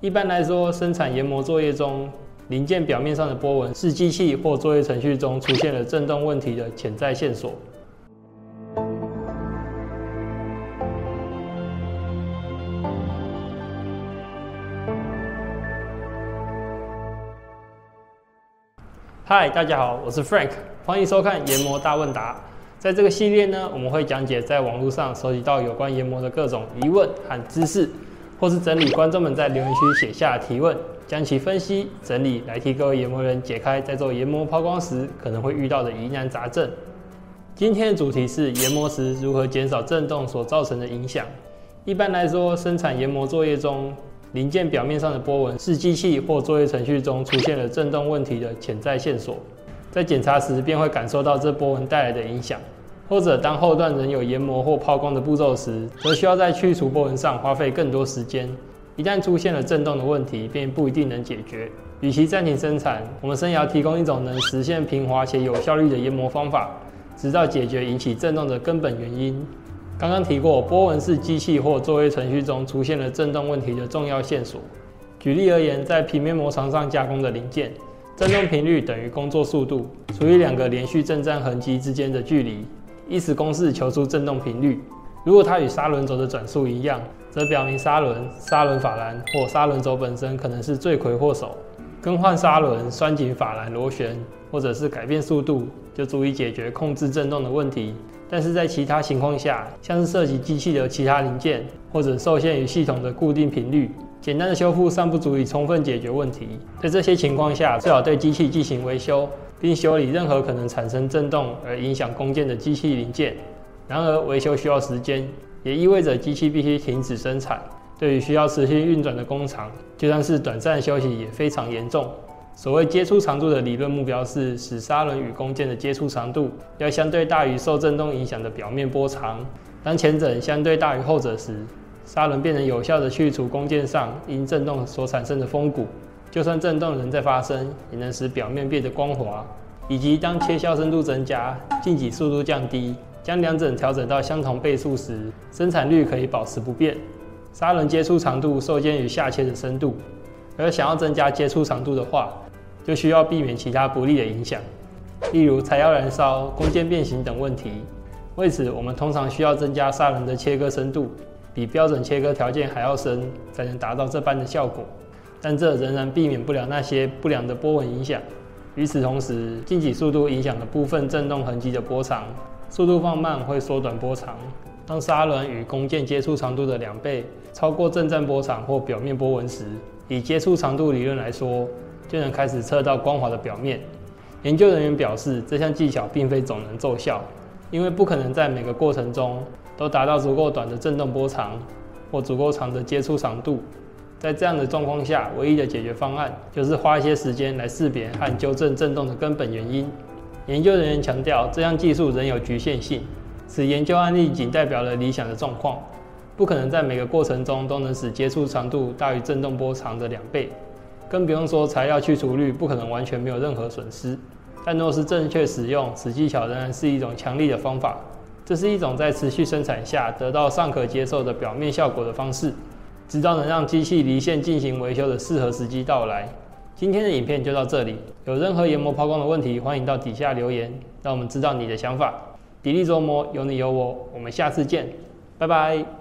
一般来说，生产研磨作业中，零件表面上的波纹是机器或作业程序中出现了振动问题的潜在线索。嗨，大家好，我是 Frank，欢迎收看研磨大问答。在这个系列呢，我们会讲解在网络上收集到有关研磨的各种疑问和知识。或是整理观众们在留言区写下提问，将其分析整理来替各位研磨人解开在做研磨抛光时可能会遇到的疑难杂症。今天的主题是研磨时如何减少振动所造成的影响。一般来说，生产研磨作业中零件表面上的波纹是机器或作业程序中出现了振动问题的潜在线索，在检查时便会感受到这波纹带来的影响。或者当后段仍有研磨或抛光的步骤时，则需要在去除波纹上花费更多时间。一旦出现了振动的问题，便不一定能解决。与其暂停生产，我们生涯提供一种能实现平滑且有效率的研磨方法，直到解决引起振动的根本原因。刚刚提过，波纹是机器或作业程序中出现了振动问题的重要线索。举例而言，在平面磨床上加工的零件，振动频率等于工作速度除以两个连续震颤痕迹之间的距离。依此公式求出振动频率。如果它与砂轮轴的转速一样，则表明砂轮、砂轮法兰或砂轮轴本身可能是罪魁祸首。更换砂轮、拴紧法兰螺旋，或者是改变速度，就足以解决控制振动的问题。但是在其他情况下，像是涉及机器的其他零件，或者受限于系统的固定频率，简单的修复尚不足以充分解决问题。在这些情况下，最好对机器进行维修。并修理任何可能产生振动而影响工件的机器零件。然而，维修需要时间，也意味着机器必须停止生产。对于需要持续运转的工厂，就算是短暂休息也非常严重。所谓接触长度的理论目标是使砂轮与工件的接触长度要相对大于受振动影响的表面波长。当前者相对大于后者时，砂轮便能有效地去除工件上因振动所产生的风骨。就算振动仍在发生，也能使表面变得光滑。以及当切削深度增加、进挤速度降低，将两者调整到相同倍数时，生产率可以保持不变。砂轮接触长度受限于下切的深度，而想要增加接触长度的话，就需要避免其他不利的影响，例如材料燃烧、工件变形等问题。为此，我们通常需要增加砂轮的切割深度，比标准切割条件还要深，才能达到这般的效果。但这仍然避免不了那些不良的波纹影响。与此同时，进挤速度影响了部分振动痕迹的波长，速度放慢会缩短波长。当砂轮与弓箭接触长度的两倍超过震颤波长或表面波纹时，以接触长度理论来说，就能开始测到光滑的表面。研究人员表示，这项技巧并非总能奏效，因为不可能在每个过程中都达到足够短的振动波长或足够长的接触长度。在这样的状况下，唯一的解决方案就是花一些时间来识别和纠正振动的根本原因。研究人员强调，这项技术仍有局限性，此研究案例仅代表了理想的状况，不可能在每个过程中都能使接触长度大于振动波长的两倍，更不用说材料去除率不可能完全没有任何损失。但若是正确使用，此技巧仍然是一种强力的方法。这是一种在持续生产下得到尚可接受的表面效果的方式。直到能让机器离线进行维修的适合时机到来。今天的影片就到这里，有任何研磨抛光的问题，欢迎到底下留言，让我们知道你的想法。砥砺琢磨，有你有我，我们下次见，拜拜。